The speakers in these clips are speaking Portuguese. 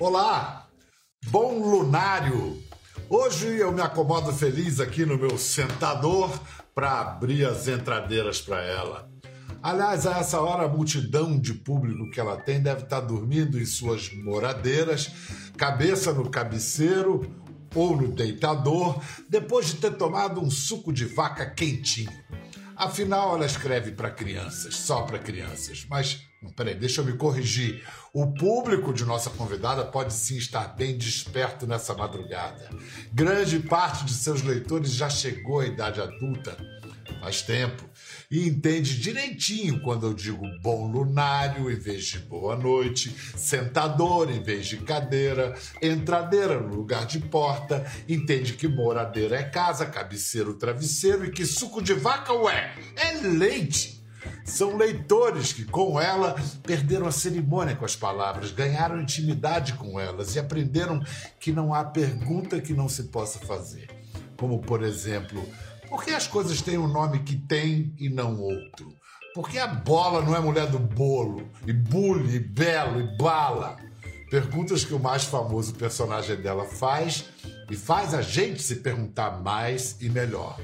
Olá, bom lunário! Hoje eu me acomodo feliz aqui no meu sentador para abrir as entradeiras para ela. Aliás, a essa hora a multidão de público que ela tem deve estar dormindo em suas moradeiras, cabeça no cabeceiro ou no deitador, depois de ter tomado um suco de vaca quentinho. Afinal, ela escreve para crianças, só para crianças. Mas, peraí, deixa eu me corrigir. O público de nossa convidada pode sim estar bem desperto nessa madrugada. Grande parte de seus leitores já chegou à idade adulta faz tempo e entende direitinho quando eu digo bom lunário em vez de boa noite, sentador em vez de cadeira, entradeira no lugar de porta, entende que moradeira é casa, cabeceiro travesseiro e que suco de vaca, ué, é leite. São leitores que, com ela, perderam a cerimônia com as palavras, ganharam intimidade com elas e aprenderam que não há pergunta que não se possa fazer. Como, por exemplo, por que as coisas têm um nome que tem e não outro? Por que a bola não é mulher do bolo? E bully, e belo, e bala? Perguntas que o mais famoso personagem dela faz e faz a gente se perguntar mais e melhor.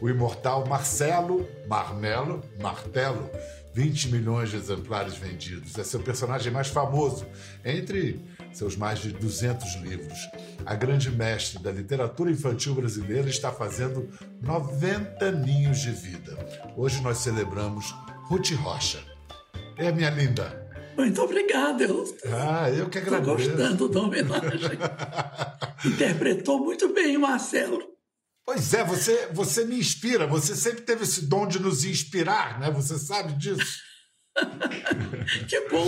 O imortal Marcelo Marmelo Martelo 20 milhões de exemplares vendidos. É seu personagem mais famoso, entre seus mais de 200 livros. A grande mestre da literatura infantil brasileira está fazendo 90 ninhos de vida. Hoje nós celebramos Ruth Rocha. É, minha linda. Muito obrigada. Eu ah, eu que agradeço. Estou gostando da homenagem. Interpretou muito bem o Marcelo. Pois é, você, você me inspira. Você sempre teve esse dom de nos inspirar, né? Você sabe disso. que bom!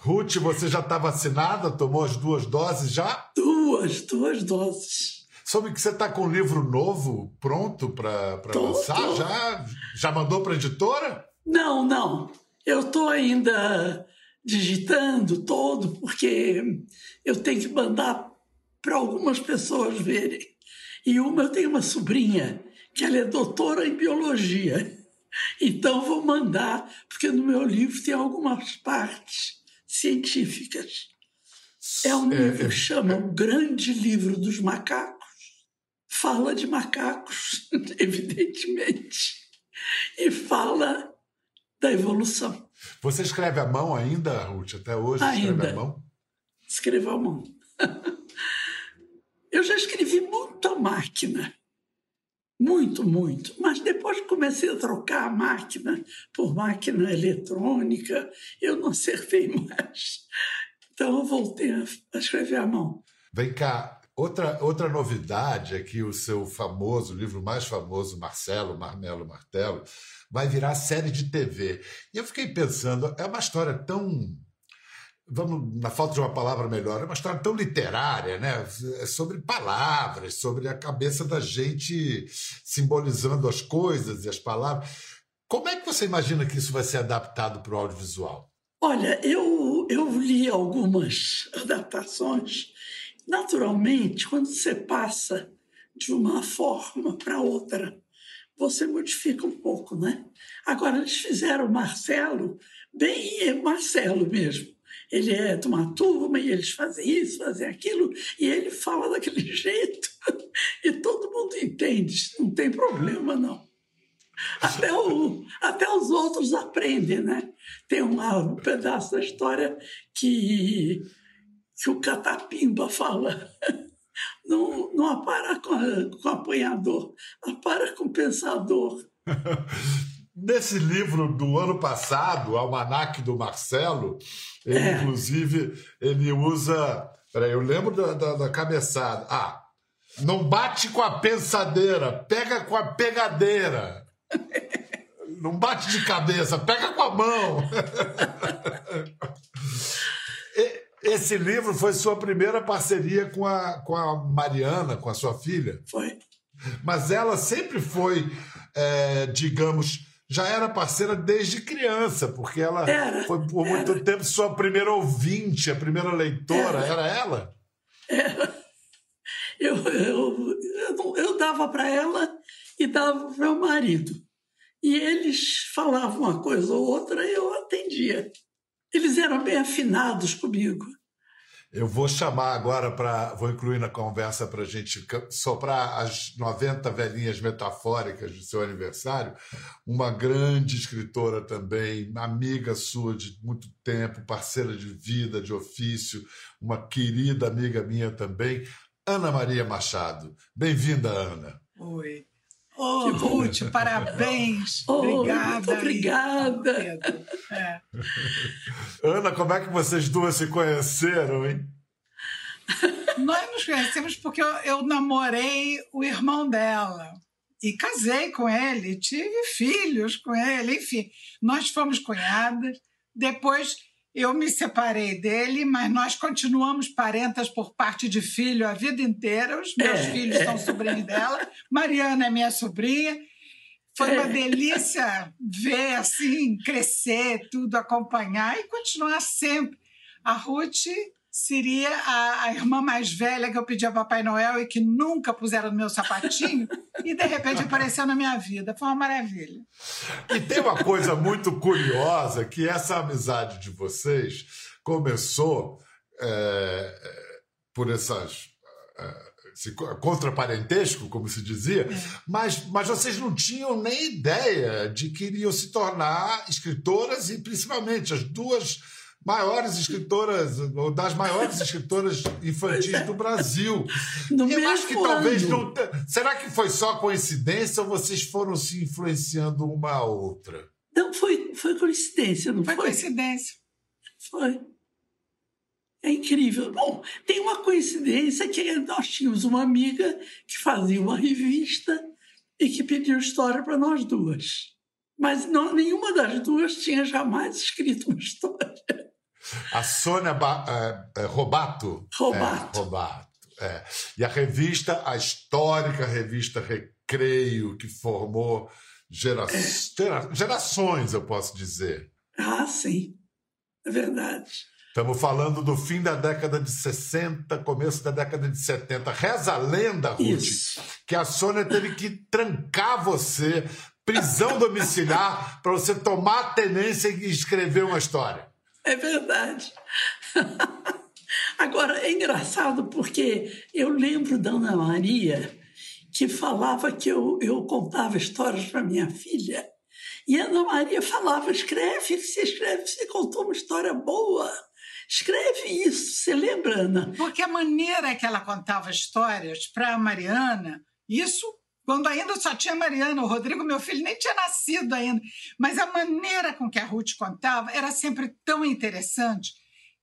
Ruth, você já está vacinada? Tomou as duas doses já? Duas, duas doses. Soube que você está com um livro novo pronto para lançar? Tô. Já, já mandou para a editora? Não, não. Eu estou ainda digitando todo, porque eu tenho que mandar para algumas pessoas verem. E uma, eu tenho uma sobrinha que ela é doutora em biologia. Então vou mandar, porque no meu livro tem algumas partes científicas. É um é, livro que é, chama O Grande Livro dos Macacos. Fala de macacos, evidentemente, e fala da evolução. Você escreve à mão ainda, Ruth? Até hoje ainda. escreve à mão? Escrevo à mão. Eu já escrevi muito à máquina, muito, muito. Mas depois comecei a trocar a máquina por máquina eletrônica, eu não acertei mais. Então eu voltei a escrever à mão. Vem cá, outra, outra novidade é que o seu famoso, livro mais famoso, Marcelo, Marmelo, Martelo, vai virar série de TV. E eu fiquei pensando, é uma história tão vamos, na falta de uma palavra melhor, é uma história tão literária, né? É sobre palavras, sobre a cabeça da gente simbolizando as coisas e as palavras. Como é que você imagina que isso vai ser adaptado para o audiovisual? Olha, eu, eu li algumas adaptações. Naturalmente, quando você passa de uma forma para outra, você modifica um pouco, né? Agora, eles fizeram Marcelo bem Marcelo mesmo ele é de uma turma e eles fazem isso, fazem aquilo, e ele fala daquele jeito, e todo mundo entende, não tem problema não. Até, o, até os outros aprendem, né? Tem um pedaço da história que, que o Catapimba fala. Não, não apara com, com o apanhador, apara com o pensador. Nesse livro do ano passado, Almanac do Marcelo, ele, é. inclusive, ele usa. Peraí, eu lembro da, da, da, cabeçada. Ah, não bate com a pensadeira, pega com a pegadeira. Não bate de cabeça, pega com a mão. Esse livro foi sua primeira parceria com a, com a Mariana, com a sua filha? Foi. Mas ela sempre foi, é, digamos, já era parceira desde criança, porque ela era, foi por muito era. tempo sua primeira ouvinte, a primeira leitora. Era, era ela? Era. Eu, eu, eu, eu dava para ela e dava para meu marido. E eles falavam uma coisa ou outra e eu atendia. Eles eram bem afinados comigo. Eu vou chamar agora para. Vou incluir na conversa para a gente soprar as 90 velhinhas metafóricas do seu aniversário. Uma grande escritora também, amiga sua de muito tempo, parceira de vida, de ofício, uma querida amiga minha também, Ana Maria Machado. Bem-vinda, Ana. Oi. Oh, Ruth, parabéns. Oh, obrigada. Muito obrigada. É. Ana, como é que vocês duas se conheceram, hein? Nós nos conhecemos porque eu, eu namorei o irmão dela e casei com ele, tive filhos com ele, enfim, nós fomos cunhadas. Depois eu me separei dele, mas nós continuamos parentas por parte de filho a vida inteira. Os meus é, filhos é. são sobrinhos dela. Mariana é minha sobrinha. Foi uma é. delícia ver assim crescer, tudo acompanhar e continuar sempre. A Ruth seria a, a, irmã mais velha que eu pedi a Papai Noel e que nunca puseram no meu sapatinho e de repente apareceu na minha vida. Foi uma maravilha. E tem uma coisa muito curiosa que essa amizade de vocês começou é, por essas é, esse contraparentesco, como se dizia, é. mas, mas vocês não tinham nem ideia de que iriam se tornar escritoras e principalmente as duas maiores escritoras, ou das maiores escritoras infantis do Brasil. No Eu acho que ano. talvez não. Será que foi só coincidência ou vocês foram se influenciando uma a outra? Não, foi, foi coincidência, não foi? Foi coincidência. Foi. É incrível. Bom, tem uma coincidência que nós tínhamos uma amiga que fazia uma revista e que pediu história para nós duas. Mas não, nenhuma das duas tinha jamais escrito uma história. A Sônia ba é, é, Robato. Robato. É, Robato. É. E a revista, a histórica revista Recreio, que formou gera gera gerações, eu posso dizer. Ah, sim. É verdade. Estamos falando do fim da década de 60, começo da década de 70. Reza a lenda, Ruth, Isso. que a Sônia teve que trancar você, prisão domiciliar, para você tomar a tenência e escrever uma história. É verdade. Agora, é engraçado porque eu lembro da Ana Maria que falava que eu, eu contava histórias para minha filha. E a Ana Maria falava: escreve, você escreve, você contou uma história boa. Escreve isso, você lembra, Ana? Porque a maneira que ela contava histórias para a Mariana, isso quando ainda só tinha Mariana, o Rodrigo, meu filho, nem tinha nascido ainda. Mas a maneira com que a Ruth contava era sempre tão interessante.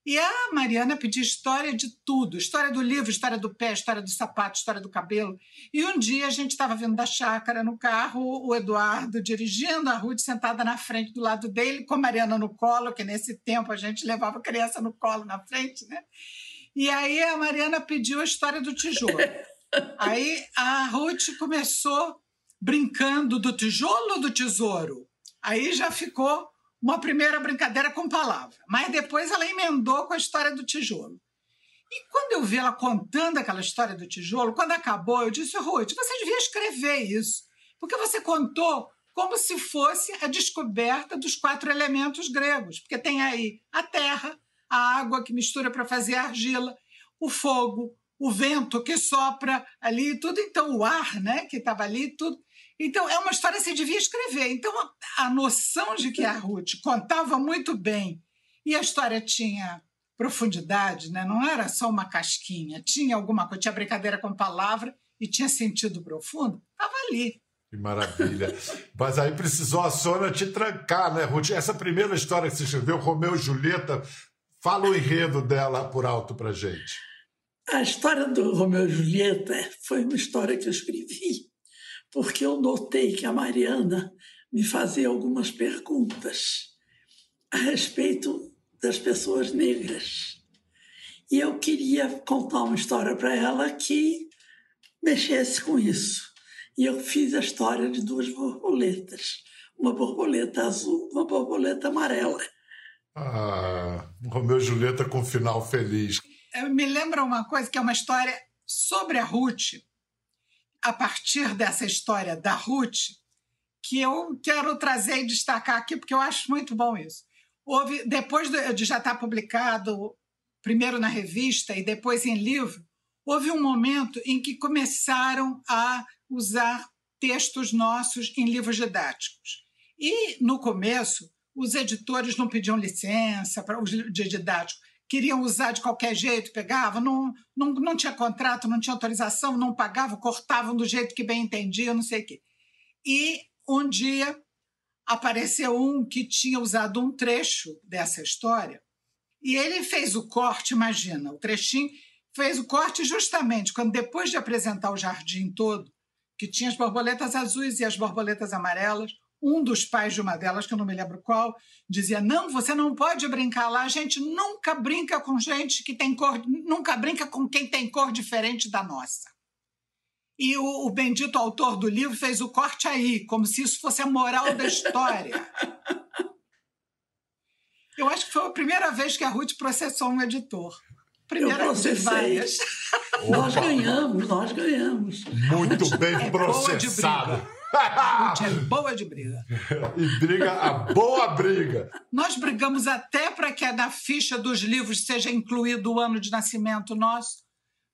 E a Mariana pedia história de tudo: história do livro, história do pé, história do sapato, história do cabelo. E um dia a gente estava vindo da chácara no carro, o Eduardo dirigindo, a Ruth sentada na frente do lado dele, com a Mariana no colo, que nesse tempo a gente levava criança no colo na frente, né? E aí a Mariana pediu a história do tijolo. Aí a Ruth começou brincando do tijolo do tesouro. Aí já ficou uma primeira brincadeira com palavra. Mas depois ela emendou com a história do tijolo. E quando eu vi ela contando aquela história do tijolo, quando acabou, eu disse, Ruth, você devia escrever isso. Porque você contou como se fosse a descoberta dos quatro elementos gregos. Porque tem aí a terra, a água que mistura para fazer argila, o fogo, o vento que sopra ali, tudo. Então, o ar, né, que estava ali, tudo. Então, é uma história que você devia escrever. Então, a noção de que a Ruth contava muito bem e a história tinha profundidade, né? não era só uma casquinha, tinha alguma coisa, tinha brincadeira com palavra e tinha sentido profundo, estava ali. Que maravilha. Mas aí precisou a Sônia te trancar, né, Ruth? Essa primeira história que você escreveu, Romeu e Julieta, fala o enredo dela por alto para gente. A história do Romeu e Julieta foi uma história que eu escrevi porque eu notei que a Mariana me fazia algumas perguntas a respeito das pessoas negras. E eu queria contar uma história para ela que mexesse com isso. E eu fiz a história de duas borboletas, uma borboleta azul, uma borboleta amarela. Ah, Romeu e Julieta com final feliz me lembra uma coisa que é uma história sobre a Ruth, a partir dessa história da Ruth, que eu quero trazer e destacar aqui, porque eu acho muito bom isso. Houve, depois de já estar publicado primeiro na revista e depois em livro, houve um momento em que começaram a usar textos nossos em livros didáticos. E, no começo, os editores não pediam licença para os de didático, queriam usar de qualquer jeito, pegavam, não, não, não tinha contrato, não tinha autorização, não pagavam, cortavam do jeito que bem entendiam, não sei o quê. E um dia apareceu um que tinha usado um trecho dessa história e ele fez o corte, imagina, o trechinho, fez o corte justamente quando, depois de apresentar o jardim todo, que tinha as borboletas azuis e as borboletas amarelas, um dos pais de uma delas, que eu não me lembro qual, dizia: Não, você não pode brincar lá, a gente nunca brinca com gente que tem cor, nunca brinca com quem tem cor diferente da nossa. E o, o bendito autor do livro fez o corte aí, como se isso fosse a moral da história. Eu acho que foi a primeira vez que a Ruth processou um editor. Primeira eu processei. Nós ganhamos, nós ganhamos. Muito bem é processado. A Ruth é boa de briga. e briga a boa briga. Nós brigamos até para que na ficha dos livros seja incluído o ano de nascimento nosso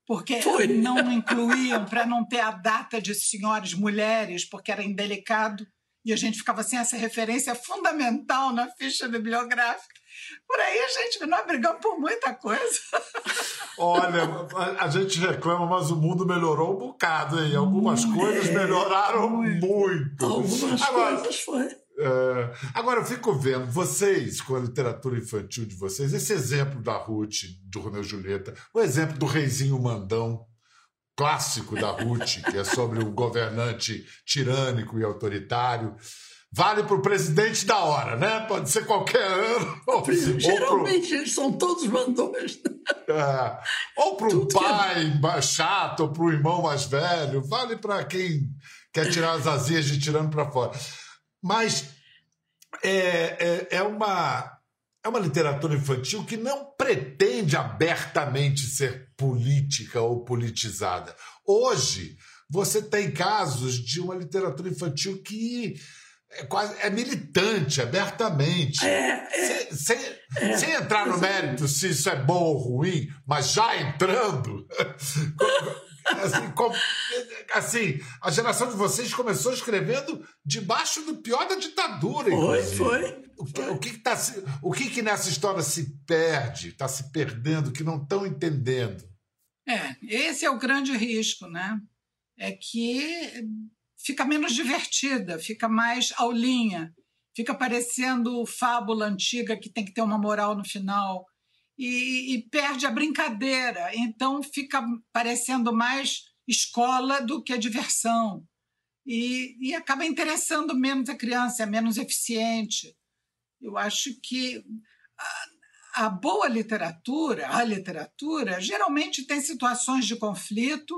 porque Foi. não incluíam para não ter a data de senhoras mulheres, porque era indelicado, e a gente ficava sem essa referência fundamental na ficha bibliográfica. Por aí a gente nós brigamos por muita coisa. Olha, a, gente reclama, mas o mundo melhorou um bocado, hein? Algumas coisas melhoraram muito. muito. Algumas Agora, coisas foi. É, agora, eu fico vendo, vocês, com a literatura infantil de vocês, esse exemplo da Ruth, do Romeu Julieta, o exemplo do Reizinho Mandão, clássico da Ruth, que é sobre um governante tirânico e autoritário, vale para o presidente da hora, né? Pode ser qualquer ano. Ou, Geralmente pro... eles são todos mandões. É, ou para um é pai é... chato, ou para o irmão mais velho, vale para quem quer tirar as asinhas de tirando para fora. Mas é, é, é, uma, é uma literatura infantil que não pretende abertamente ser política ou politizada. Hoje, você tem casos de uma literatura infantil que é, quase, é militante abertamente. É, é, sem, é, sem entrar no mérito se isso é bom ou ruim, mas já entrando. Assim, com, assim, a geração de vocês começou escrevendo debaixo do pior da ditadura. Foi, foi. O que, o, que, que, tá, o que, que nessa história se perde, está se perdendo, que não estão entendendo? É, esse é o grande risco, né? É que fica menos divertida, fica mais aulinha, fica parecendo fábula antiga que tem que ter uma moral no final e, e perde a brincadeira. Então fica parecendo mais escola do que a diversão. E, e acaba interessando menos a criança, é menos eficiente. Eu acho que a, a boa literatura, a literatura, geralmente tem situações de conflito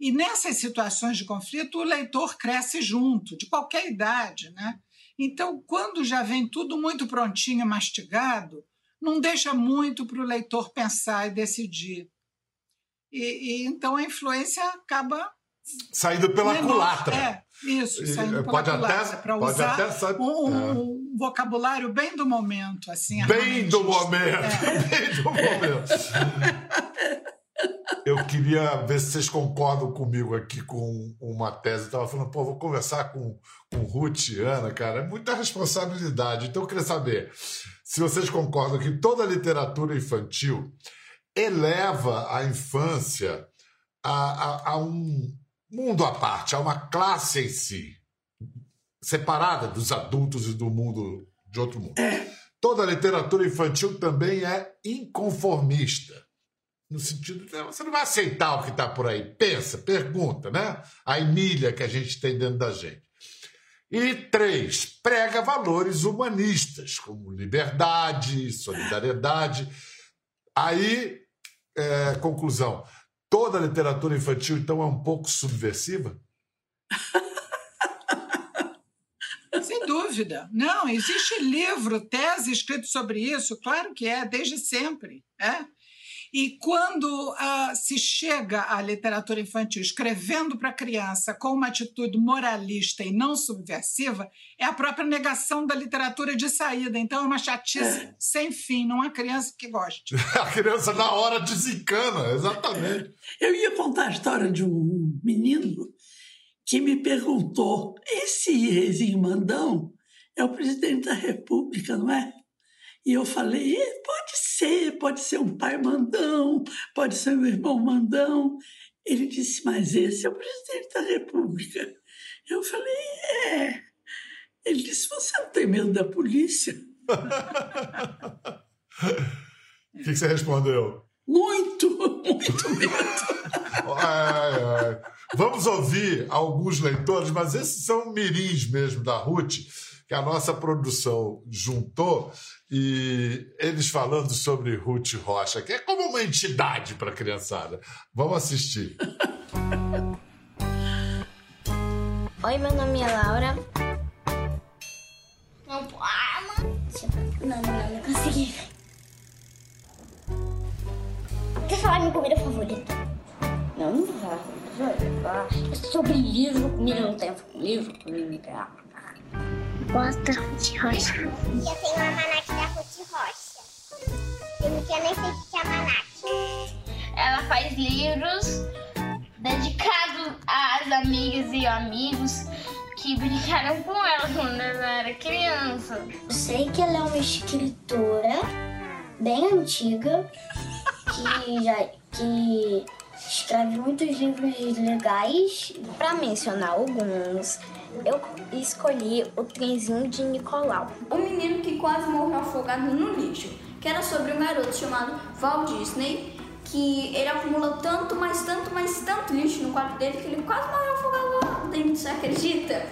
e nessas situações de conflito, o leitor cresce junto, de qualquer idade. Né? Então, quando já vem tudo muito prontinho, mastigado, não deixa muito para o leitor pensar e decidir. E, e, então a influência acaba saindo pela menor. culatra. É, isso, saindo pela pode culatra, para usar até, um, um, é. um, vocabulário bem do momento, assim. Bem do momento, é. bem do momento. Eu queria ver se vocês concordam comigo aqui com uma tese. Estava falando, pô, vou conversar com, com Ruth e Ana, cara. É muita responsabilidade. Então eu queria saber se vocês concordam que toda literatura infantil eleva a infância a, a, a um mundo à parte, a uma classe em si, separada dos adultos e do mundo de outro mundo. Toda literatura infantil também é inconformista. No sentido de você não vai aceitar o que está por aí. Pensa, pergunta, né? A Emília que a gente tem dentro da gente. E três, prega valores humanistas, como liberdade, solidariedade. Aí, é, conclusão: toda a literatura infantil, então, é um pouco subversiva? Sem dúvida. Não, existe livro, tese escrito sobre isso, claro que é, desde sempre. É. E quando uh, se chega à literatura infantil escrevendo para a criança com uma atitude moralista e não subversiva, é a própria negação da literatura de saída. Então é uma chatice é. sem fim, não há criança que goste. a criança na hora desencana, exatamente. Eu ia contar a história de um menino que me perguntou: esse reizinho mandão é o presidente da República, não é? E eu falei: pode ser, pode ser um pai mandão, pode ser um irmão mandão. Ele disse: mas esse é o presidente da República. Eu falei: é. Ele disse: você não tem medo da polícia? O que, que você respondeu? Muito, muito medo. ai, ai. Vamos ouvir alguns leitores, mas esses são mirins mesmo da Ruth, que a nossa produção juntou, e eles falando sobre Ruth Rocha, que é como uma entidade para a criançada. Vamos assistir. Oi, meu nome é Laura. Não, ah, Não, não, não consegui. Quer falar minha comida favorita? Não, não vou falar. É sobre livro, comida não tem livro, comida. Gosto da Ruth Rocha. Eu tenho uma almanac da Ruth Rocha. Eu não tinha nem sei o que é almanac. Ela faz livros dedicados às amigas e amigos que brincaram com ela quando ela era criança. Eu sei que ela é uma escritora bem antiga que já que escreve muitos livros legais. Para mencionar alguns, eu escolhi o trenzinho de Nicolau. O menino que quase morreu afogado no lixo, que era sobre um garoto chamado Walt Disney, que ele acumulou tanto, mais tanto, mais tanto lixo no quarto dele que ele quase morreu afogado lá dentro, você acredita?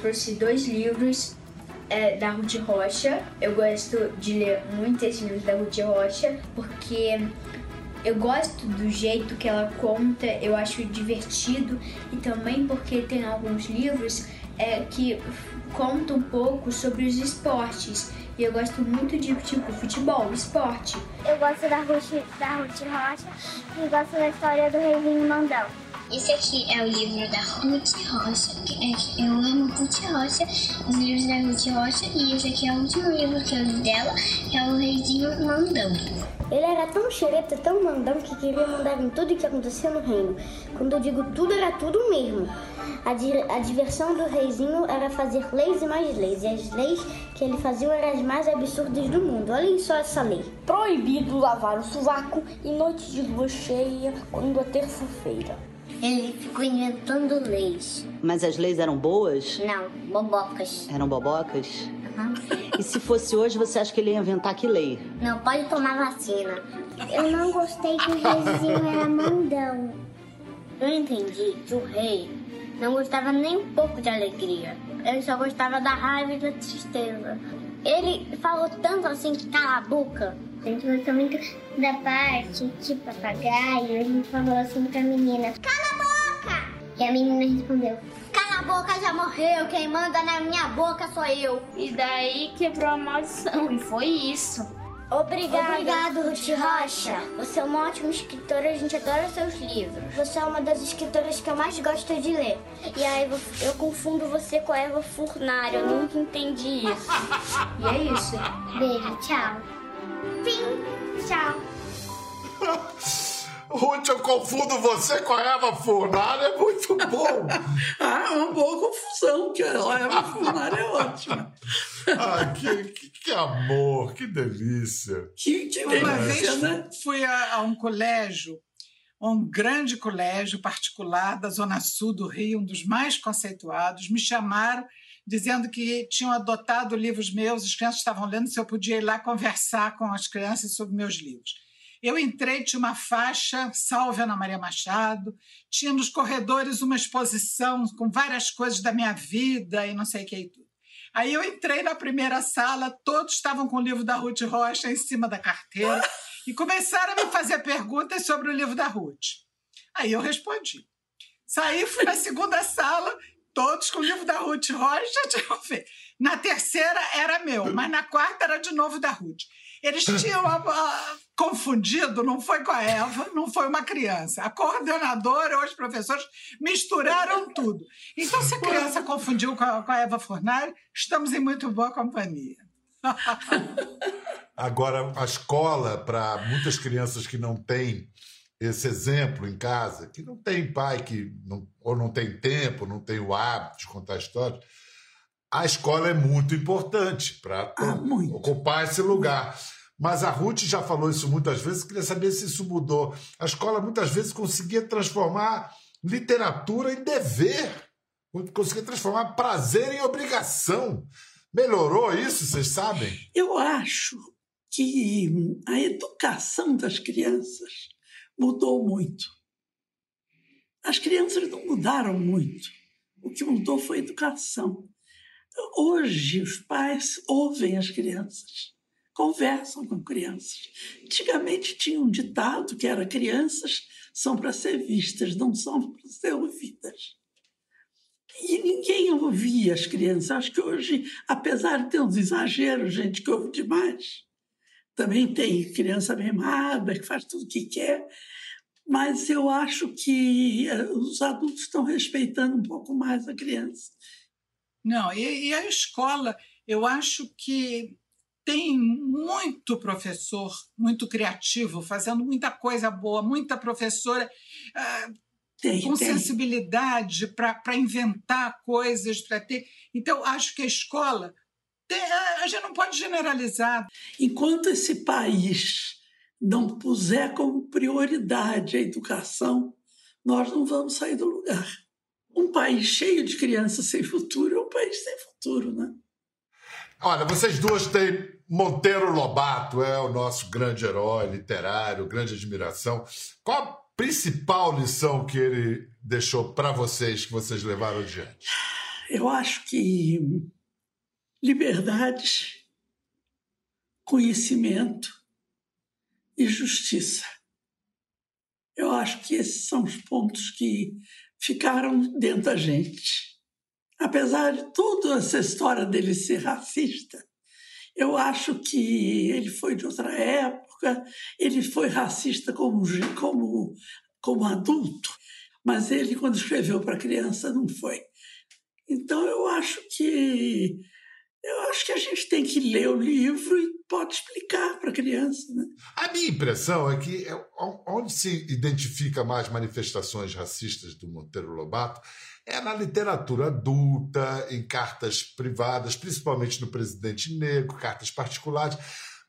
Trouxe dois livros é, da Ruth Rocha. Eu gosto de ler muito esses livros da Ruth Rocha porque eu gosto do jeito que ela conta, eu acho divertido e também porque tem alguns livros é, que contam um pouco sobre os esportes. E eu gosto muito de tipo futebol, esporte. Eu gosto da Ruth, da Ruth Rocha e gosto da história do Reizinho Mandão. Esse aqui é o livro da Ruth Rocha. É, eu amo Ruth Rocha, os livros da Ruth Rocha, e esse aqui é o último livro que eu li dela, que é o Reizinho Mandão. Ele era tão xereta, tão mandão, que queria mandar em tudo que acontecia no reino. Quando eu digo tudo, era tudo mesmo. A, di a diversão do reizinho era fazer leis e mais leis. E as leis que ele fazia eram as mais absurdas do mundo. Olhem só essa lei. Proibido lavar o sovaco em noite de lua cheia, quando é terça-feira. Ele ficou inventando leis. Mas as leis eram boas? Não, bobocas. Eram bobocas? E se fosse hoje, você acha que ele ia inventar que lei? Não, pode tomar vacina. Eu não gostei que o reizinho era mandão. Eu entendi que o rei não gostava nem um pouco de alegria. Ele só gostava da raiva e da tristeza. Ele falou tanto assim que cala a boca. A gente gostou muito da parte de papagaio. Ele falou assim pra menina: Cala! E a menina respondeu: a boca já morreu, quem manda na minha boca sou eu. E daí quebrou a maldição, e foi isso. Obrigada. Obrigado, Ruth Rocha. Você é uma ótima escritora, a gente adora seus livros. Você é uma das escritoras que eu mais gosto de ler. E aí eu confundo você com a Eva Furnário, eu nunca entendi isso. E é isso. Beijo, tchau. Fim, tchau. Ruth, eu confundo você com a Eva Furnário, é muito bom. ah, é uma boa confusão, que a Eva Furnário é ótima. ah, que, que, que, amor, que delícia. Que, que delícia, Uma vez né? fui a, a um colégio, um grande colégio particular da Zona Sul do Rio, um dos mais conceituados, me chamaram dizendo que tinham adotado livros meus, as crianças estavam lendo, se eu podia ir lá conversar com as crianças sobre meus livros. Eu entrei, tinha uma faixa, Salve Ana Maria Machado, tinha nos corredores uma exposição com várias coisas da minha vida e não sei o que e tudo. Aí eu entrei na primeira sala, todos estavam com o livro da Ruth Rocha em cima da carteira e começaram a me fazer perguntas sobre o livro da Ruth. Aí eu respondi. Saí, fui na segunda sala, Todos com o livro da Ruth Rocha tinham feito. Na terceira era meu, mas na quarta era de novo da Ruth. Eles tinham uh, confundido, não foi com a Eva, não foi uma criança. A coordenadora ou os professores misturaram tudo. Então, se a criança confundiu com a, com a Eva Fornari, estamos em muito boa companhia. Agora, a escola, para muitas crianças que não têm esse exemplo em casa, que não tem pai que não, ou não tem tempo, não tem o hábito de contar histórias, a escola é muito importante para Ah, ocupar esse lugar. Mas a Ruth já falou isso muitas vezes, queria saber se isso mudou. A escola muitas vezes conseguia transformar literatura em dever, conseguia transformar prazer em obrigação. Melhorou isso, vocês sabem? Eu acho que a educação das crianças mudou muito. As crianças não mudaram muito. O que mudou foi a educação. Hoje, os pais ouvem as crianças, conversam com crianças. Antigamente tinha um ditado que era: crianças são para ser vistas, não são para ser ouvidas. E ninguém ouvia as crianças. Acho que hoje, apesar de ter uns exageros, gente que ouve demais, também tem criança mimada, que faz tudo o que quer, mas eu acho que eh, os adultos estão respeitando um pouco mais a criança. Não, e, e a escola, eu acho que tem muito professor, muito criativo, fazendo muita coisa boa, muita professora ah, Tem, com tem. sensibilidade para inventar coisas, para ter. Então, acho que a escola. tem- a gente não pode generalizar. Enquanto esse país não puser como prioridade a educação, nós não vamos sair do lugar. Um país cheio de crianças sem futuro é um país sem futuro, né? Olha, vocês duas têm Monteiro Lobato, é o nosso grande herói literário, grande admiração. Qual a principal lição que ele deixou para vocês, que vocês levaram adiante? Eu acho que liberdade, conhecimento e justiça. Eu acho que esses são os pontos que ficaram dentro da gente. Apesar de toda essa história dele ser racista, eu acho que ele foi de outra época, ele foi racista como, como, como adulto, mas ele, quando escreveu para criança, não foi. Então eu acho que eu acho que a gente tem que ler o livro e pode explicar para a criança. Né? A minha impressão é que é onde se identifica mais manifestações racistas do Monteiro Lobato é na literatura adulta, em cartas privadas, principalmente do presidente negro, cartas particulares.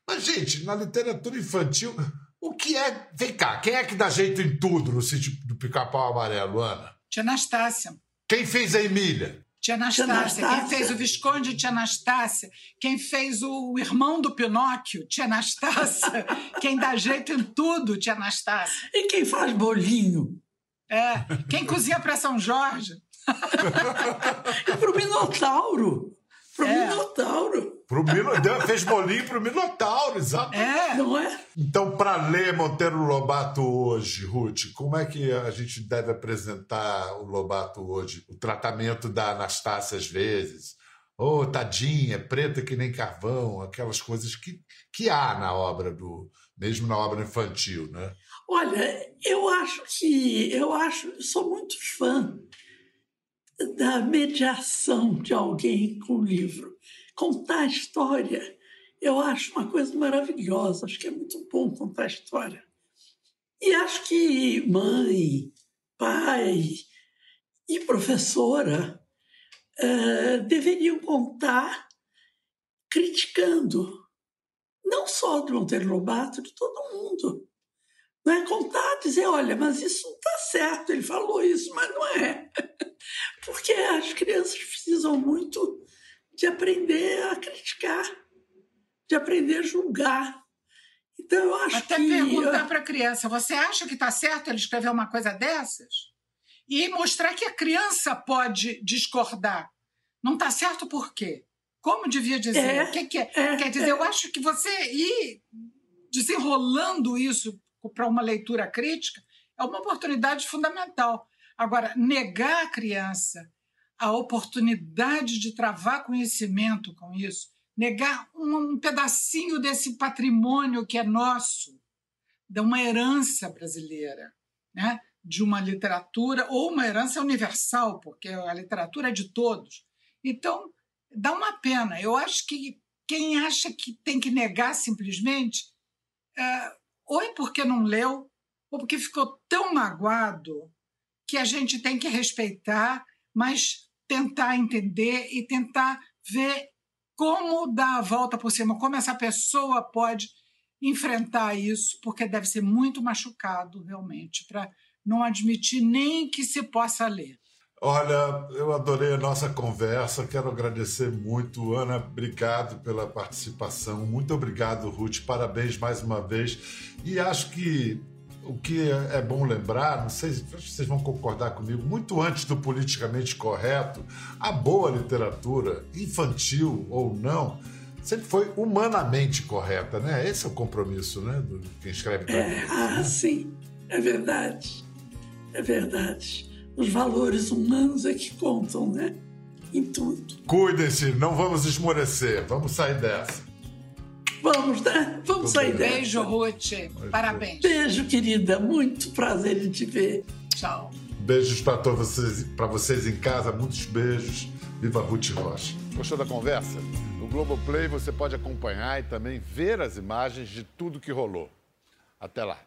Mas, gente, na literatura infantil, o que é. Vem cá, quem é que dá jeito em tudo no sítio do pica-pau amarelo, Ana? Tia Anastácia. Quem fez a Emília? Tia Anastácia. Quem fez o Visconde, Tia Anastácia. Quem fez o irmão do Pinóquio, Tia Anastácia. Quem dá jeito em tudo, Tia Anastácia. E quem faz bolinho? É. Quem cozinha para São Jorge. E para o Minotauro. Para o É. Minotauro, Pro Mino... fez bolinho pro Minotauro, exato. É. não é? Então, para ler Monteiro Lobato hoje, Ruth, como é que a gente deve apresentar o Lobato hoje? O tratamento da Anastácia às vezes. Ô, tadinha, preta que nem carvão, aquelas coisas que, que há na obra do. mesmo na obra infantil, né? Olha, eu acho que eu acho, eu sou muito fã da mediação de alguém com o livro. Contar a história, eu acho uma coisa maravilhosa, acho que é muito bom contar a história. E acho que mãe, pai e professora eh, deveriam contar criticando, não só de Monteiro Lobato, de todo mundo. Não é contar, dizer, olha, mas isso não está certo, ele falou isso, mas não é. Porque as crianças precisam muito de aprender a criticar, de aprender a julgar. Então, eu acho Até que... perguntar para a criança: você acha que está certo ele escrever uma coisa dessas? E mostrar que a criança pode discordar. Não está certo por quê? Como devia dizer? É, o que, que é? é, Quer dizer, eu acho que você ir desenrolando isso para uma leitura crítica é uma oportunidade fundamental. Agora, negar a criança a oportunidade de travar conhecimento com isso, negar um, um pedacinho desse patrimônio que é nosso, de uma herança brasileira, né? de uma literatura, ou uma herança universal, porque a literatura é de todos. Então, dá uma pena. Eu acho que quem acha que tem que negar simplesmente, é, ou é porque não leu, ou porque ficou tão magoado que a gente tem que respeitar, mas tentar entender e tentar ver como dar a volta por cima, como essa pessoa pode enfrentar isso, porque deve ser muito machucado realmente para não admitir nem que se possa ler. Olha, eu adorei a nossa conversa. Quero agradecer muito, Ana. Obrigado pela participação. Muito obrigado, Ruth. Parabéns mais uma vez. E acho que o que é bom lembrar, não sei se vocês vão concordar comigo, muito antes do politicamente correto, a boa literatura, infantil ou não, sempre foi humanamente correta, né? Esse é o compromisso, né? Do quem escreve para é, Ah, sim, é verdade. É verdade os valores humanos é que contam, né? Em tudo. Cuidem-se, não vamos esmorecer. Vamos sair dessa. Vamos, né? Vamos sair dessa. Beijo, Ruth. Parabéns. Beijo, querida. Muito prazer em te ver. Tchau. Beijos para todos vocês, para vocês em casa. Muitos beijos. Viva Ruth Rocha. Gostou da conversa? No Globoplay você pode acompanhar e também ver as imagens de tudo que rolou. Até lá.